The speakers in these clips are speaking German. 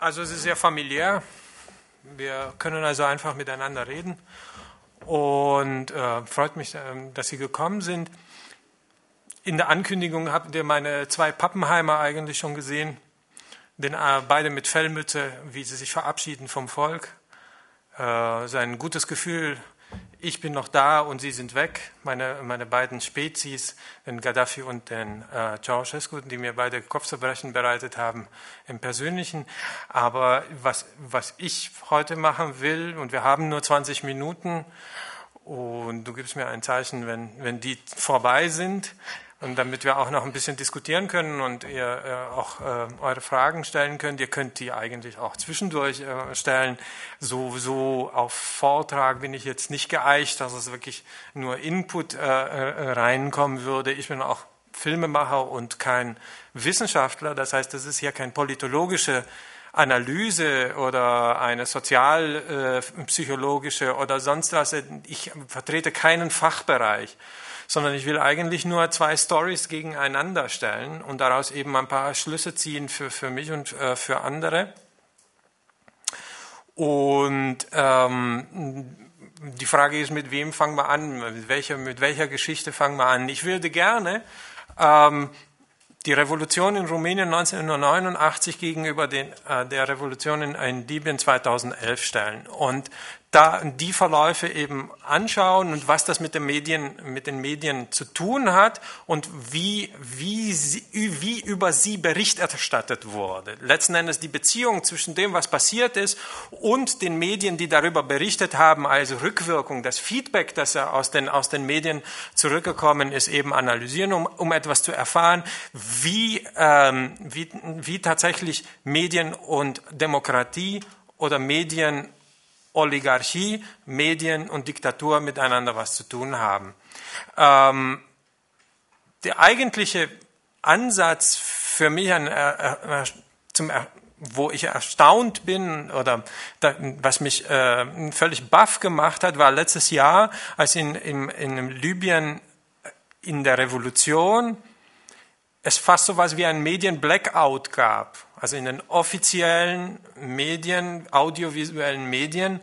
Also es ist sehr familiär. Wir können also einfach miteinander reden. Und äh, freut mich, äh, dass Sie gekommen sind. In der Ankündigung habt ihr meine zwei Pappenheimer eigentlich schon gesehen. Den, äh, beide mit Fellmütze, wie sie sich verabschieden vom Volk. Äh, sein gutes Gefühl ich bin noch da und sie sind weg, meine, meine beiden Spezies, den Gaddafi und den äh, Ceausescu, die mir beide Kopfzerbrechen bereitet haben im Persönlichen. Aber was, was ich heute machen will, und wir haben nur 20 Minuten, und du gibst mir ein Zeichen, wenn, wenn die vorbei sind, und damit wir auch noch ein bisschen diskutieren können und ihr äh, auch äh, eure Fragen stellen könnt, ihr könnt die eigentlich auch zwischendurch äh, stellen. So, so auf Vortrag bin ich jetzt nicht geeicht, dass es wirklich nur Input äh, äh, reinkommen würde. Ich bin auch Filmemacher und kein Wissenschaftler. Das heißt, das ist hier kein politologische Analyse oder eine sozialpsychologische äh, oder sonst was. Ich vertrete keinen Fachbereich sondern ich will eigentlich nur zwei Stories gegeneinander stellen und daraus eben ein paar Schlüsse ziehen für, für mich und äh, für andere. Und ähm, die Frage ist, mit wem fangen wir an? Mit welcher, mit welcher Geschichte fangen wir an? Ich würde gerne ähm, die Revolution in Rumänien 1989 gegenüber den, äh, der Revolution in, in Libyen 2011 stellen. Und da die Verläufe eben anschauen und was das mit den Medien, mit den Medien zu tun hat und wie, wie, sie, wie über sie Bericht erstattet wurde. Letzten Endes die Beziehung zwischen dem, was passiert ist und den Medien, die darüber berichtet haben, also Rückwirkung, das Feedback, das aus den, aus den Medien zurückgekommen ist, eben analysieren, um, um etwas zu erfahren, wie, ähm, wie, wie tatsächlich Medien und Demokratie oder Medien Oligarchie, Medien und Diktatur miteinander was zu tun haben. Ähm, der eigentliche Ansatz für mich, ein, äh, äh, zum, wo ich erstaunt bin oder da, was mich äh, völlig baff gemacht hat, war letztes Jahr, als in, in, in Libyen in der Revolution es fast so etwas wie ein Medien-Blackout gab. Also in den offiziellen Medien, audiovisuellen Medien,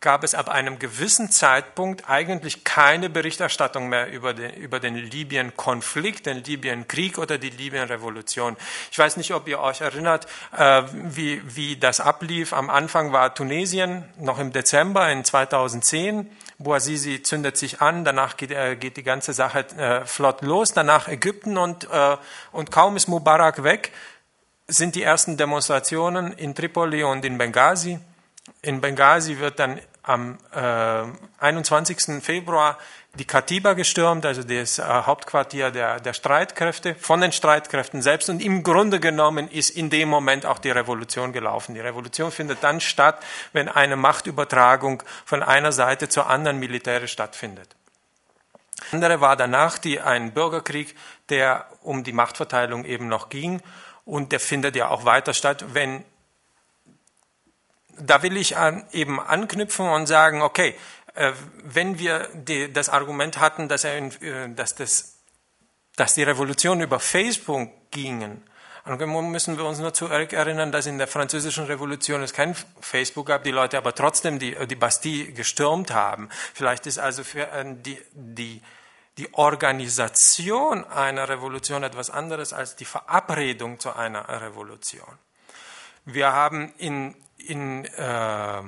gab es ab einem gewissen Zeitpunkt eigentlich keine Berichterstattung mehr über den, über den Libyen-Konflikt, den Libyen-Krieg oder die Libyen-Revolution. Ich weiß nicht, ob ihr euch erinnert, äh, wie, wie das ablief. Am Anfang war Tunesien noch im Dezember in 2010. Bouazizi zündet sich an, danach geht, äh, geht die ganze Sache äh, flott los, danach Ägypten und, äh, und kaum ist Mubarak weg, sind die ersten Demonstrationen in Tripoli und in Benghazi. In Benghazi wird dann am äh, 21. Februar die Katiba gestürmt, also das äh, Hauptquartier der, der Streitkräfte, von den Streitkräften selbst. Und im Grunde genommen ist in dem Moment auch die Revolution gelaufen. Die Revolution findet dann statt, wenn eine Machtübertragung von einer Seite zur anderen militärisch stattfindet. Andere war danach die, ein Bürgerkrieg, der um die Machtverteilung eben noch ging. Und der findet ja auch weiter statt, wenn da will ich an, eben anknüpfen und sagen, okay, wenn wir die, das Argument hatten, dass, er äh, dass, das, dass die Revolution über Facebook gingen, müssen wir uns nur zurückerinnern, dass in der französischen Revolution es kein Facebook gab, die Leute aber trotzdem die, die Bastille gestürmt haben. Vielleicht ist also für äh, die, die, die Organisation einer Revolution etwas anderes als die Verabredung zu einer Revolution. Wir haben in in, äh,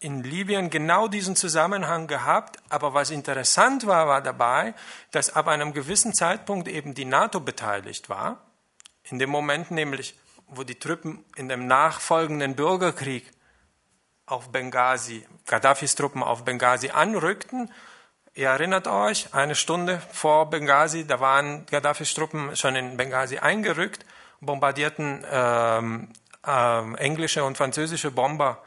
in Libyen genau diesen Zusammenhang gehabt, aber was interessant war, war dabei, dass ab einem gewissen Zeitpunkt eben die NATO beteiligt war. In dem Moment nämlich, wo die Truppen in dem nachfolgenden Bürgerkrieg auf Benghazi, Gaddafis Truppen auf Benghazi anrückten. Ihr erinnert euch, eine Stunde vor Benghazi, da waren Gaddafis Truppen schon in Benghazi eingerückt, bombardierten ähm, äh, englische und französische Bomber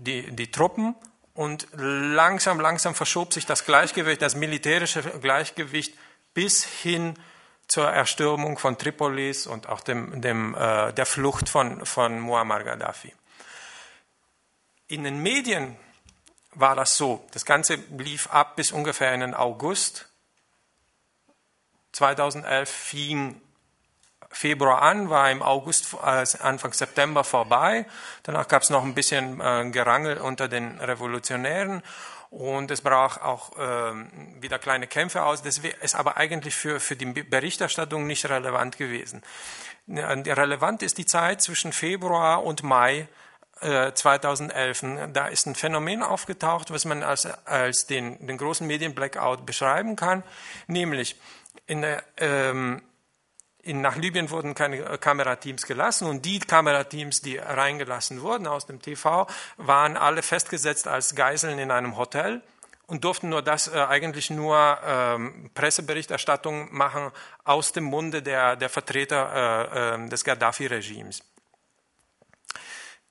die, die Truppen und langsam, langsam verschob sich das Gleichgewicht, das militärische Gleichgewicht bis hin zur Erstürmung von Tripolis und auch dem, dem, äh, der Flucht von, von Muammar Gaddafi. In den Medien war das so. Das Ganze lief ab bis ungefähr in den August 2011 fing Februar an, war im August, äh, Anfang September vorbei. Danach gab es noch ein bisschen äh, Gerangel unter den Revolutionären und es brach auch ähm, wieder kleine Kämpfe aus. Das ist aber eigentlich für, für die Berichterstattung nicht relevant gewesen. Relevant ist die Zeit zwischen Februar und Mai 2011. Äh, da ist ein Phänomen aufgetaucht, was man als, als den, den großen Medien-Blackout beschreiben kann, nämlich in der, ähm, in, nach Libyen wurden keine äh, Kamerateams gelassen und die Kamerateams, die reingelassen wurden aus dem TV, waren alle festgesetzt als Geiseln in einem Hotel und durften nur das äh, eigentlich nur ähm, Presseberichterstattung machen aus dem Munde der, der Vertreter äh, äh, des Gaddafi-Regimes.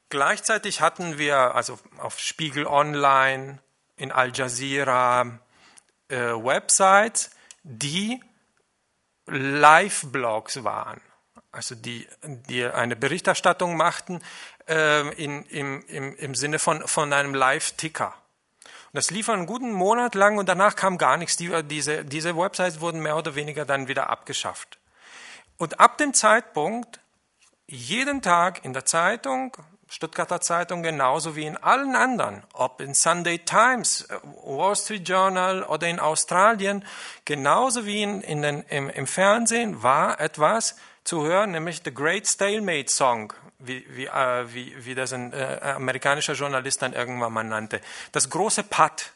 Gleichzeitig hatten wir also auf Spiegel Online, in Al Jazeera äh, Websites, die Live-Blogs waren, also die, die eine Berichterstattung machten äh, in, im, im, im Sinne von, von einem Live-Ticker. Und das lief einen guten Monat lang und danach kam gar nichts. Die, diese, diese Websites wurden mehr oder weniger dann wieder abgeschafft. Und ab dem Zeitpunkt, jeden Tag in der Zeitung, Stuttgarter Zeitung genauso wie in allen anderen, ob in Sunday Times, äh, Wall Street Journal oder in Australien, genauso wie in, in den, im, im Fernsehen war etwas zu hören, nämlich The Great Stalemate Song, wie, wie, äh, wie, wie das ein äh, amerikanischer Journalist dann irgendwann mal nannte. Das große Patt.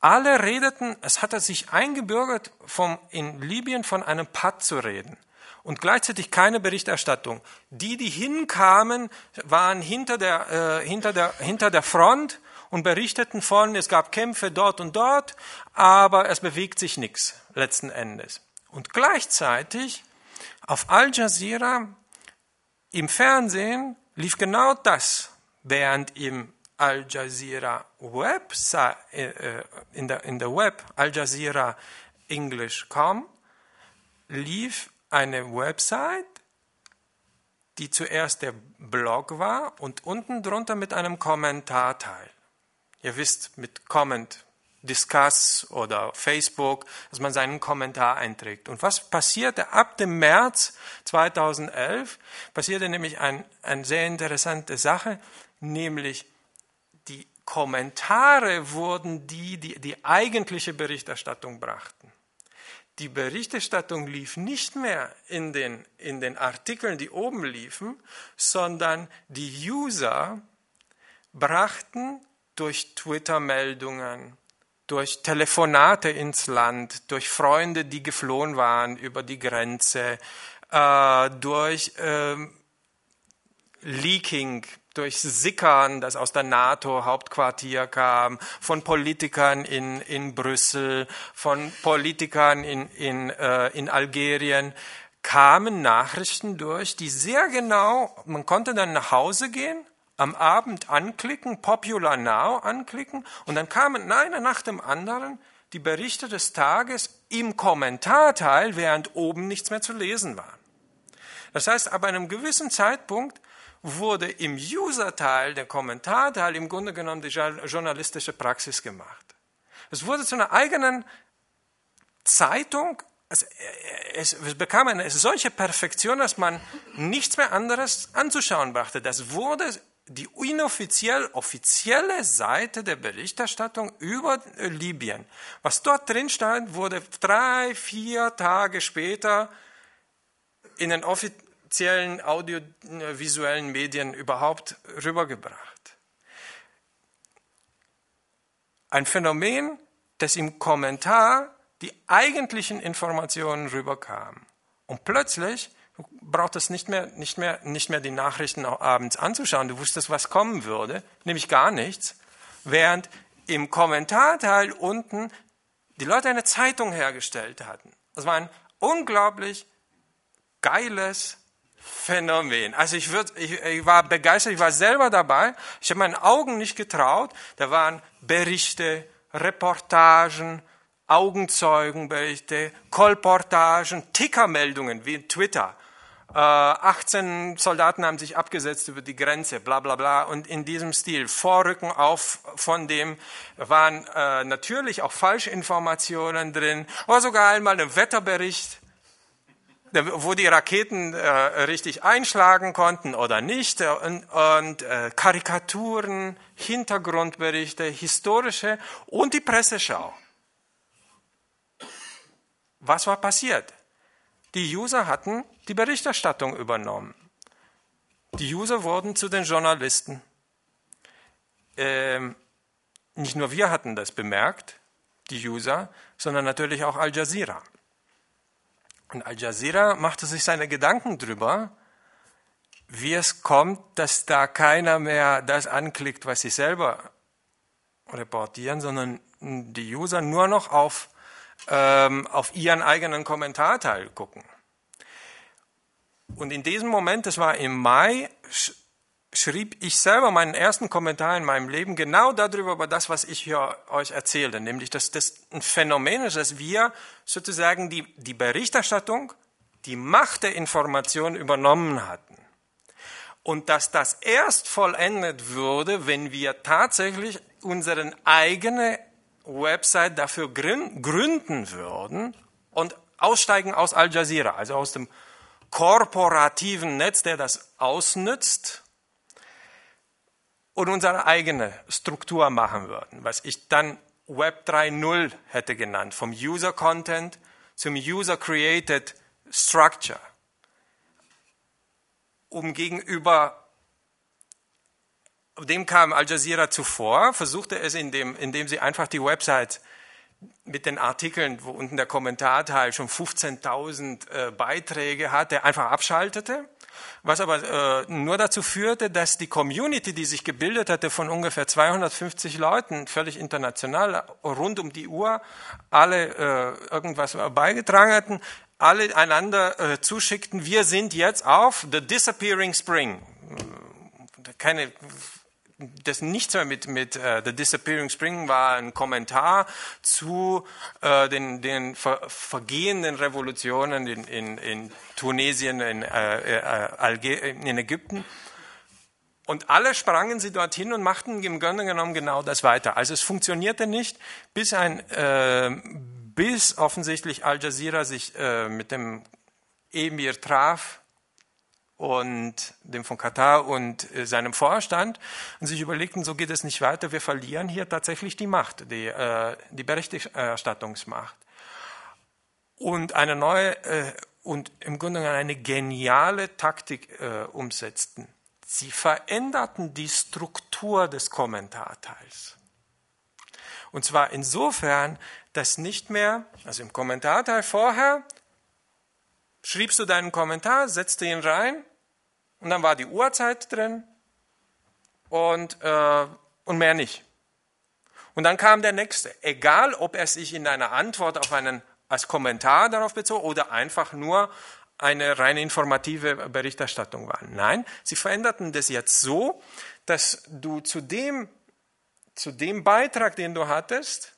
Alle redeten, es hatte sich eingebürgert, vom, in Libyen von einem Patt zu reden und gleichzeitig keine Berichterstattung. Die, die hinkamen, waren hinter der, äh, hinter der, hinter der Front und berichteten von, es gab Kämpfe dort und dort, aber es bewegt sich nichts letzten Endes. Und gleichzeitig auf Al Jazeera im Fernsehen lief genau das, während im Al Jazeera Website, äh, äh, in, der, in der Web Al Jazeera English.com lief eine Website, die zuerst der Blog war und unten drunter mit einem Kommentarteil. Ihr wisst, mit Comment, Discuss oder Facebook, dass man seinen Kommentar einträgt. Und was passierte ab dem März 2011? Passierte nämlich ein, eine sehr interessante Sache, nämlich die Kommentare wurden die, die die eigentliche Berichterstattung brachten die Berichterstattung lief nicht mehr in den, in den Artikeln, die oben liefen, sondern die User brachten durch Twitter-Meldungen, durch Telefonate ins Land, durch Freunde, die geflohen waren über die Grenze, äh, durch äh, Leaking, durch Sickern, das aus der NATO-Hauptquartier kam, von Politikern in, in Brüssel, von Politikern in, in, äh, in Algerien, kamen Nachrichten durch, die sehr genau, man konnte dann nach Hause gehen, am Abend anklicken, Popular Now anklicken und dann kamen einer nach dem anderen die Berichte des Tages im Kommentarteil, während oben nichts mehr zu lesen war. Das heißt, ab einem gewissen Zeitpunkt wurde im User-Teil, der Kommentarteil, im Grunde genommen die journalistische Praxis gemacht. Es wurde zu einer eigenen Zeitung, es, es, bekam eine solche Perfektion, dass man nichts mehr anderes anzuschauen brachte. Das wurde die inoffiziell offizielle Seite der Berichterstattung über Libyen. Was dort drin stand, wurde drei, vier Tage später in den offiziellen offiziellen audiovisuellen Medien überhaupt rübergebracht. Ein Phänomen, das im Kommentar die eigentlichen Informationen rüberkamen. Und plötzlich du brauchtest nicht mehr, nicht, mehr, nicht mehr die Nachrichten abends anzuschauen. Du wusstest, was kommen würde, nämlich gar nichts. Während im Kommentarteil unten die Leute eine Zeitung hergestellt hatten. Das war ein unglaublich geiles Phänomen. Also ich, würd, ich, ich war begeistert, ich war selber dabei. Ich habe meinen Augen nicht getraut. Da waren Berichte, Reportagen, Augenzeugenberichte, Kolportagen, Tickermeldungen wie Twitter. Äh, 18 Soldaten haben sich abgesetzt über die Grenze, bla bla bla. Und in diesem Stil, Vorrücken auf von dem waren äh, natürlich auch Falschinformationen drin, aber sogar einmal ein Wetterbericht wo die Raketen äh, richtig einschlagen konnten oder nicht, äh, und, und äh, Karikaturen, Hintergrundberichte, historische und die Presseschau. Was war passiert? Die User hatten die Berichterstattung übernommen. Die User wurden zu den Journalisten. Ähm, nicht nur wir hatten das bemerkt, die User, sondern natürlich auch Al Jazeera. Und Al Jazeera machte sich seine Gedanken drüber, wie es kommt, dass da keiner mehr das anklickt, was sie selber reportieren, sondern die User nur noch auf, ähm, auf ihren eigenen Kommentarteil gucken. Und in diesem Moment, das war im Mai, schrieb ich selber meinen ersten Kommentar in meinem Leben genau darüber, über das, was ich hier euch erzähle, nämlich, dass das ein Phänomen ist, dass wir sozusagen die, die Berichterstattung, die Macht der Information übernommen hatten. Und dass das erst vollendet würde, wenn wir tatsächlich unsere eigene Website dafür gründen würden und aussteigen aus Al Jazeera, also aus dem korporativen Netz, der das ausnützt und unsere eigene Struktur machen würden, was ich dann Web 3.0 hätte genannt, vom User Content zum User Created Structure, um gegenüber dem kam Al Jazeera zuvor, versuchte es, indem, indem sie einfach die Website mit den Artikeln, wo unten der Kommentarteil schon 15.000 äh, Beiträge hatte, einfach abschaltete was aber äh, nur dazu führte, dass die Community, die sich gebildet hatte von ungefähr 250 Leuten, völlig international, rund um die Uhr, alle äh, irgendwas beigetragen hatten, alle einander äh, zuschickten, wir sind jetzt auf The Disappearing Spring. Keine das nichts mehr mit, mit uh, The Disappearing Spring war ein Kommentar zu uh, den, den ver vergehenden Revolutionen in, in, in Tunesien, in, uh, in Ägypten. Und alle sprangen sie dorthin und machten im Grunde genommen genau das weiter. Also es funktionierte nicht, bis ein, bis offensichtlich Al Jazeera sich mit dem Emir traf, und dem von Katar und äh, seinem Vorstand und sich überlegten, so geht es nicht weiter, wir verlieren hier tatsächlich die Macht, die, äh, die Berichterstattungsmacht. Und eine neue äh, und im Grunde genommen eine geniale Taktik äh, umsetzten. Sie veränderten die Struktur des Kommentarteils. Und zwar insofern, dass nicht mehr, also im Kommentarteil vorher, schriebst du deinen Kommentar, setzte ihn rein und dann war die Uhrzeit drin und, äh, und mehr nicht. Und dann kam der nächste, egal ob er sich in einer Antwort auf einen als Kommentar darauf bezog oder einfach nur eine rein informative Berichterstattung war. Nein, sie veränderten das jetzt so, dass du zu dem, zu dem Beitrag, den du hattest,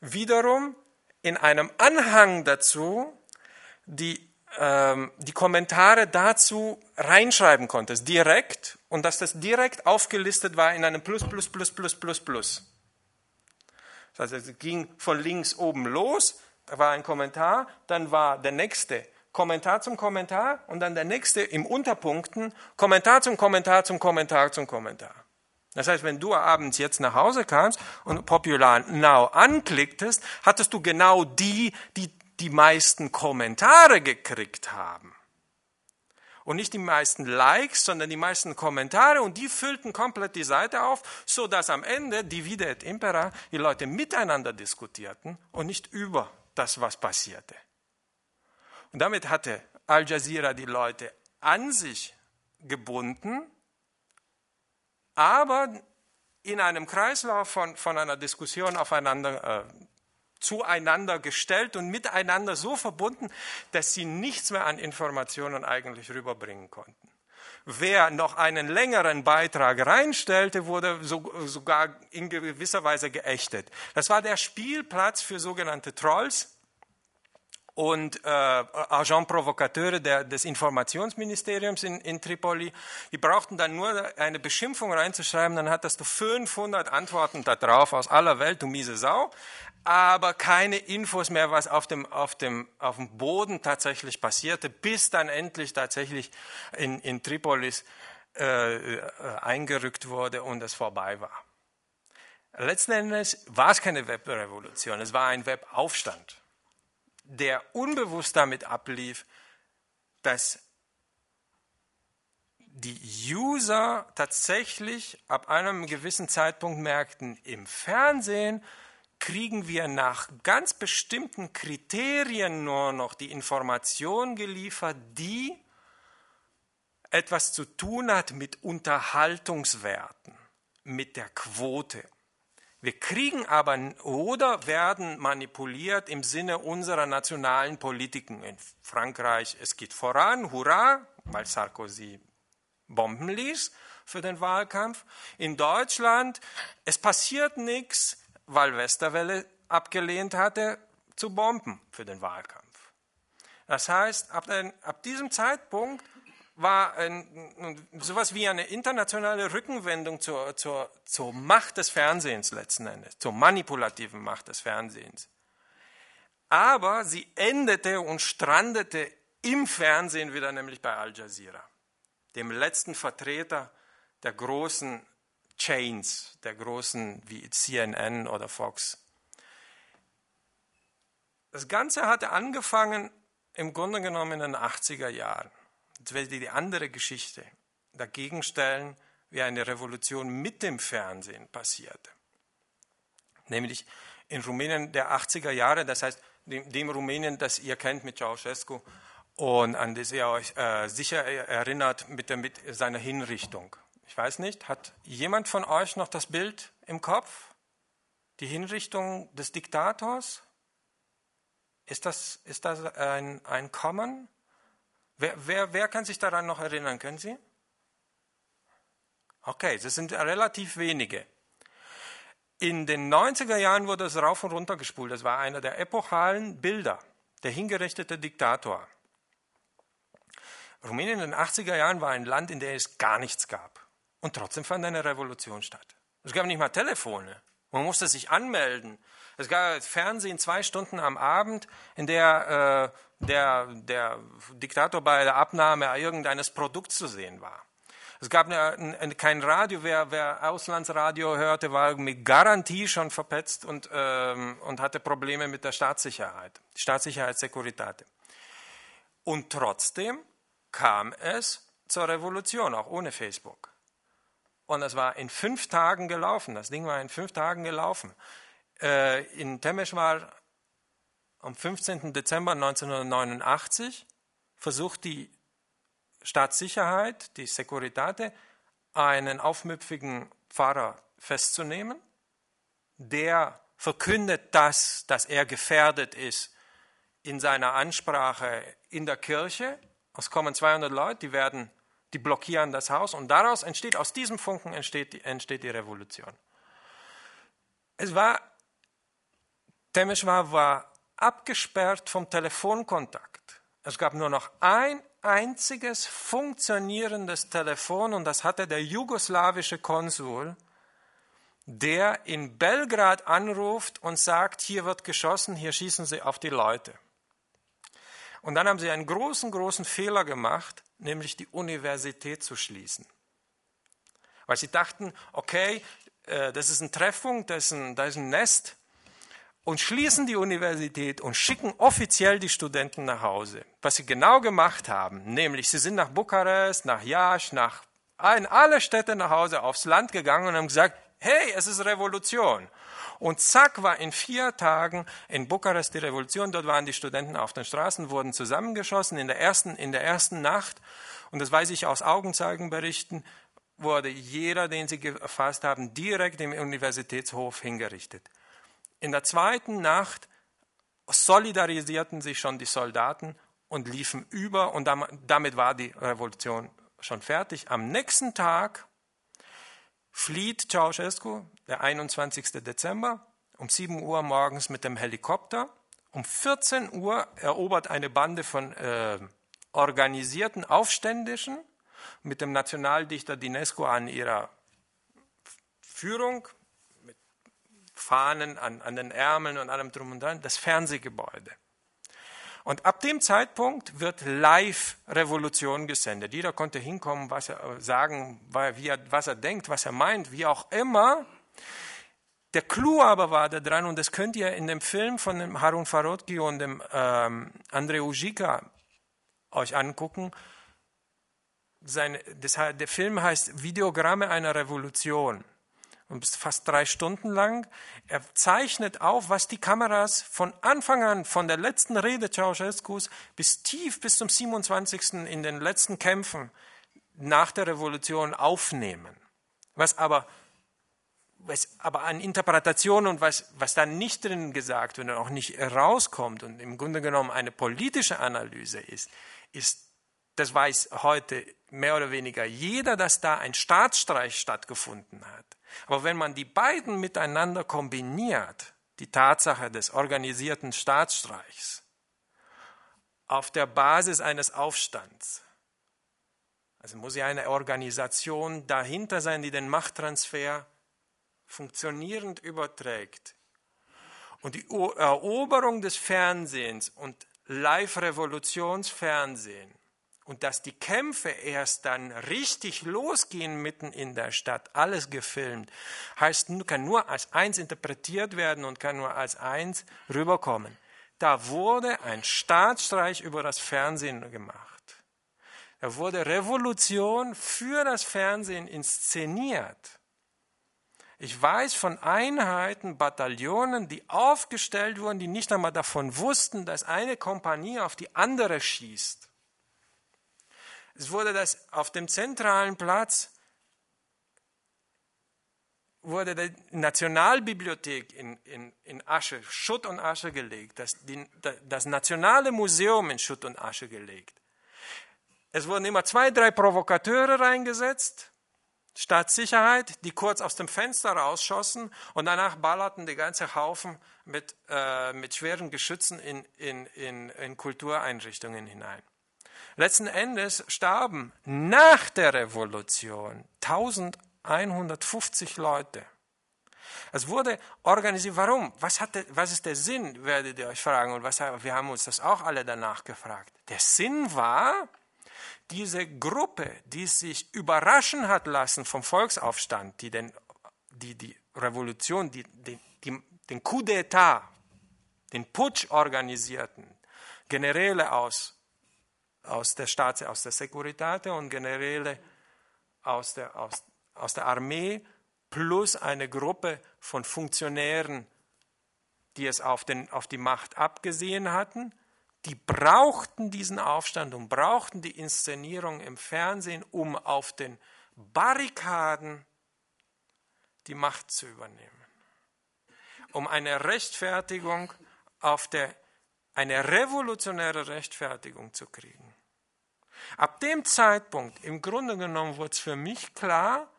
wiederum in einem Anhang dazu die ähm, die Kommentare dazu reinschreiben konntest, direkt, und dass das direkt aufgelistet war in einem Plus, Plus, Plus, Plus, Plus, Plus. Das heißt, es ging von links oben los, da war ein Kommentar, dann war der nächste Kommentar zum Kommentar und dann der nächste im Unterpunkten Kommentar zum Kommentar zum Kommentar zum Kommentar. Das heißt, wenn du abends jetzt nach Hause kamst und Popular Now anklicktest, hattest du genau die, die die meisten Kommentare gekriegt haben. Und nicht die meisten Likes, sondern die meisten Kommentare und die füllten komplett die Seite auf, so dass am Ende Divide et Impera die Leute miteinander diskutierten und nicht über das, was passierte. Und damit hatte Al Jazeera die Leute an sich gebunden, aber in einem Kreislauf von, von einer Diskussion aufeinander äh, zueinander gestellt und miteinander so verbunden, dass sie nichts mehr an Informationen eigentlich rüberbringen konnten. Wer noch einen längeren Beitrag reinstellte, wurde sogar in gewisser Weise geächtet. Das war der Spielplatz für sogenannte Trolls und äh, Agent Provocateure der, des Informationsministeriums in, in Tripoli. Die brauchten dann nur eine Beschimpfung reinzuschreiben, dann hattest du 500 Antworten darauf aus aller Welt, du miese Sau, aber keine Infos mehr, was auf dem, auf dem, auf dem Boden tatsächlich passierte, bis dann endlich tatsächlich in, in Tripolis äh, äh eingerückt wurde und es vorbei war. Letzten Endes war es keine Webrevolution, es war ein Webaufstand der unbewusst damit ablief, dass die User tatsächlich ab einem gewissen Zeitpunkt merkten, im Fernsehen kriegen wir nach ganz bestimmten Kriterien nur noch die Information geliefert, die etwas zu tun hat mit Unterhaltungswerten, mit der Quote. Wir kriegen aber oder werden manipuliert im Sinne unserer nationalen Politiken. In Frankreich, es geht voran, hurra, weil Sarkozy Bomben ließ für den Wahlkampf. In Deutschland, es passiert nichts, weil Westerwelle abgelehnt hatte, zu bomben für den Wahlkampf. Das heißt, ab, den, ab diesem Zeitpunkt war ein, sowas wie eine internationale Rückenwendung zur, zur, zur Macht des Fernsehens letzten Endes, zur manipulativen Macht des Fernsehens. Aber sie endete und strandete im Fernsehen wieder, nämlich bei Al Jazeera, dem letzten Vertreter der großen Chains, der großen wie CNN oder Fox. Das Ganze hatte angefangen im Grunde genommen in den 80er Jahren. Jetzt werde ich die andere Geschichte dagegen stellen, wie eine Revolution mit dem Fernsehen passierte. Nämlich in Rumänien der 80er Jahre, das heißt dem, dem Rumänien, das ihr kennt mit Ceausescu und an das ihr euch äh, sicher erinnert mit, der, mit seiner Hinrichtung. Ich weiß nicht, hat jemand von euch noch das Bild im Kopf? Die Hinrichtung des Diktators? Ist das, ist das ein, ein Kommen? Wer, wer, wer kann sich daran noch erinnern? Können Sie? Okay, das sind relativ wenige. In den 90er Jahren wurde es rauf und runter gespult. Das war einer der epochalen Bilder, der hingerichtete Diktator. Rumänien in den 80er Jahren war ein Land, in dem es gar nichts gab. Und trotzdem fand eine Revolution statt. Es gab nicht mal Telefone. Man musste sich anmelden. Es gab Fernsehen zwei Stunden am Abend, in der äh, der, der Diktator bei der Abnahme irgendeines Produkts zu sehen war. Es gab eine, eine, kein Radio, wer, wer, Auslandsradio hörte, war mit Garantie schon verpetzt und, ähm, und hatte Probleme mit der Staatssicherheit, Staatssicherheit, Securitate. Und trotzdem kam es zur Revolution, auch ohne Facebook. Und es war in fünf Tagen gelaufen. Das Ding war in fünf Tagen gelaufen. Äh, in Temeshwar am 15. Dezember 1989 versucht die Staatssicherheit, die Securitate, einen aufmüpfigen Pfarrer festzunehmen, der verkündet das, dass er gefährdet ist in seiner Ansprache in der Kirche. Es kommen 200 Leute, die werden, die blockieren das Haus und daraus entsteht, aus diesem Funken entsteht, entsteht die Revolution. Es war, Temeshwar war abgesperrt vom Telefonkontakt. Es gab nur noch ein einziges funktionierendes Telefon und das hatte der jugoslawische Konsul, der in Belgrad anruft und sagt, hier wird geschossen, hier schießen sie auf die Leute. Und dann haben sie einen großen, großen Fehler gemacht, nämlich die Universität zu schließen. Weil sie dachten, okay, das ist eine Treffung, das ist ein, das ist ein Nest, und schließen die Universität und schicken offiziell die Studenten nach Hause. Was sie genau gemacht haben, nämlich sie sind nach Bukarest, nach Jasch, nach in alle Städte nach Hause aufs Land gegangen und haben gesagt, hey, es ist Revolution. Und zack war in vier Tagen in Bukarest die Revolution. Dort waren die Studenten auf den Straßen, wurden zusammengeschossen in der ersten, in der ersten Nacht. Und das weiß ich aus Augenzeugenberichten, wurde jeder, den sie gefasst haben, direkt im Universitätshof hingerichtet. In der zweiten Nacht solidarisierten sich schon die Soldaten und liefen über und damit war die Revolution schon fertig. Am nächsten Tag flieht Ceausescu, der 21. Dezember, um 7 Uhr morgens mit dem Helikopter Um 14 Uhr erobert eine Bande von äh, organisierten Aufständischen mit dem Nationaldichter Dinesco an ihrer Führung, mit Fahnen an, an den Ärmeln und allem drum und dran, das Fernsehgebäude. Und ab dem Zeitpunkt wird Live-Revolution gesendet. Jeder konnte hinkommen, was er sagen, wie er, was er denkt, was er meint, wie auch immer. Der Clou aber war da dran, und das könnt ihr in dem Film von dem Harun Farotki und dem ähm, Andrei Ujika euch angucken. Seine, das, der Film heißt Videogramme einer Revolution ist fast drei Stunden lang. Er zeichnet auf, was die Kameras von Anfang an, von der letzten Rede Ceausescus bis tief bis zum 27. in den letzten Kämpfen nach der Revolution aufnehmen. Was aber was aber an Interpretation und was, was da nicht drin gesagt wird und auch nicht rauskommt und im Grunde genommen eine politische Analyse ist, ist, das weiß heute mehr oder weniger jeder, dass da ein Staatsstreich stattgefunden hat. Aber wenn man die beiden miteinander kombiniert, die Tatsache des organisierten Staatsstreichs, auf der Basis eines Aufstands, also muss ja eine Organisation dahinter sein, die den Machttransfer funktionierend überträgt. Und die Eroberung des Fernsehens und Live-Revolutionsfernsehen und dass die Kämpfe erst dann richtig losgehen mitten in der Stadt, alles gefilmt, heißt, kann nur als eins interpretiert werden und kann nur als eins rüberkommen. Da wurde ein Staatsstreich über das Fernsehen gemacht. Da wurde Revolution für das Fernsehen inszeniert. Ich weiß von Einheiten, Bataillonen, die aufgestellt wurden, die nicht einmal davon wussten, dass eine Kompanie auf die andere schießt. Es wurde das auf dem zentralen Platz wurde die Nationalbibliothek in, in, in Asche, Schutt und Asche gelegt, das, die, das Nationale Museum in Schutt und Asche gelegt. Es wurden immer zwei, drei Provokateure reingesetzt, Staatssicherheit, die kurz aus dem Fenster rausschossen und danach ballerten die ganze Haufen mit, äh, mit schweren Geschützen in, in, in, in Kultureinrichtungen hinein. Letzten Endes starben nach der Revolution 1150 Leute. Es wurde organisiert. Warum? Was, hat der, was ist der Sinn, werdet ihr euch fragen. Und was, wir haben uns das auch alle danach gefragt. Der Sinn war, diese Gruppe, die sich überraschen hat lassen vom Volksaufstand, die den, die, die Revolution, die, die, die, den Coup d'etat, den Putsch organisierten, Generäle aus, aus der Staats, aus der Securitate und Generäle aus der, aus, aus der Armee plus eine Gruppe von Funktionären, die es auf, den, auf die Macht abgesehen hatten, die brauchten diesen Aufstand und brauchten die Inszenierung im Fernsehen, um auf den Barrikaden die Macht zu übernehmen. Um eine Rechtfertigung auf der, eine revolutionäre Rechtfertigung zu kriegen. Ab dem Zeitpunkt, im Grunde genommen, wurde es für mich klar,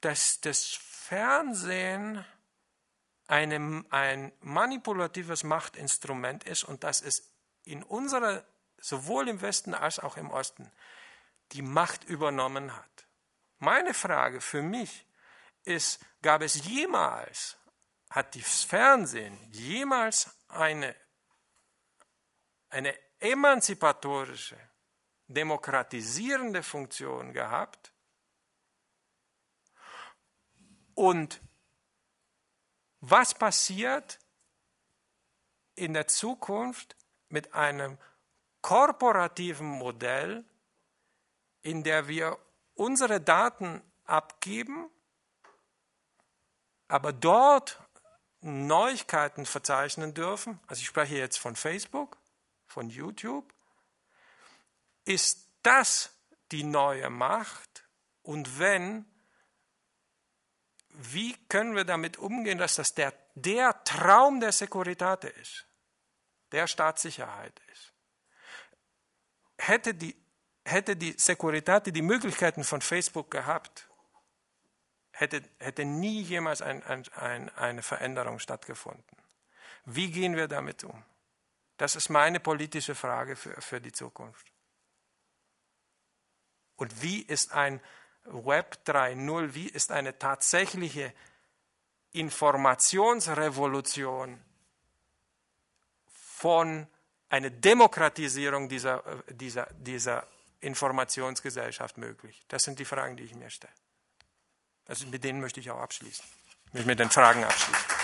dass das Fernsehen eine, ein manipulatives Machtinstrument ist und dass es in unserer, sowohl im Westen als auch im Osten, die Macht übernommen hat. Meine Frage für mich ist, gab es jemals, hat das Fernsehen jemals eine, eine emanzipatorische, demokratisierende Funktion gehabt? Und was passiert in der Zukunft, mit einem korporativen Modell, in der wir unsere Daten abgeben, aber dort Neuigkeiten verzeichnen dürfen, also ich spreche jetzt von Facebook, von YouTube, ist das die neue Macht? Und wenn, wie können wir damit umgehen, dass das der, der Traum der Securitate ist? der Staatssicherheit ist. Hätte die, hätte die Securitate die Möglichkeiten von Facebook gehabt, hätte, hätte nie jemals ein, ein, ein, eine Veränderung stattgefunden. Wie gehen wir damit um? Das ist meine politische Frage für, für die Zukunft. Und wie ist ein Web 3.0, wie ist eine tatsächliche Informationsrevolution von einer Demokratisierung dieser, dieser, dieser Informationsgesellschaft möglich? Das sind die Fragen, die ich mir stelle. Also mit denen möchte ich auch abschließen. Mit den Fragen abschließen.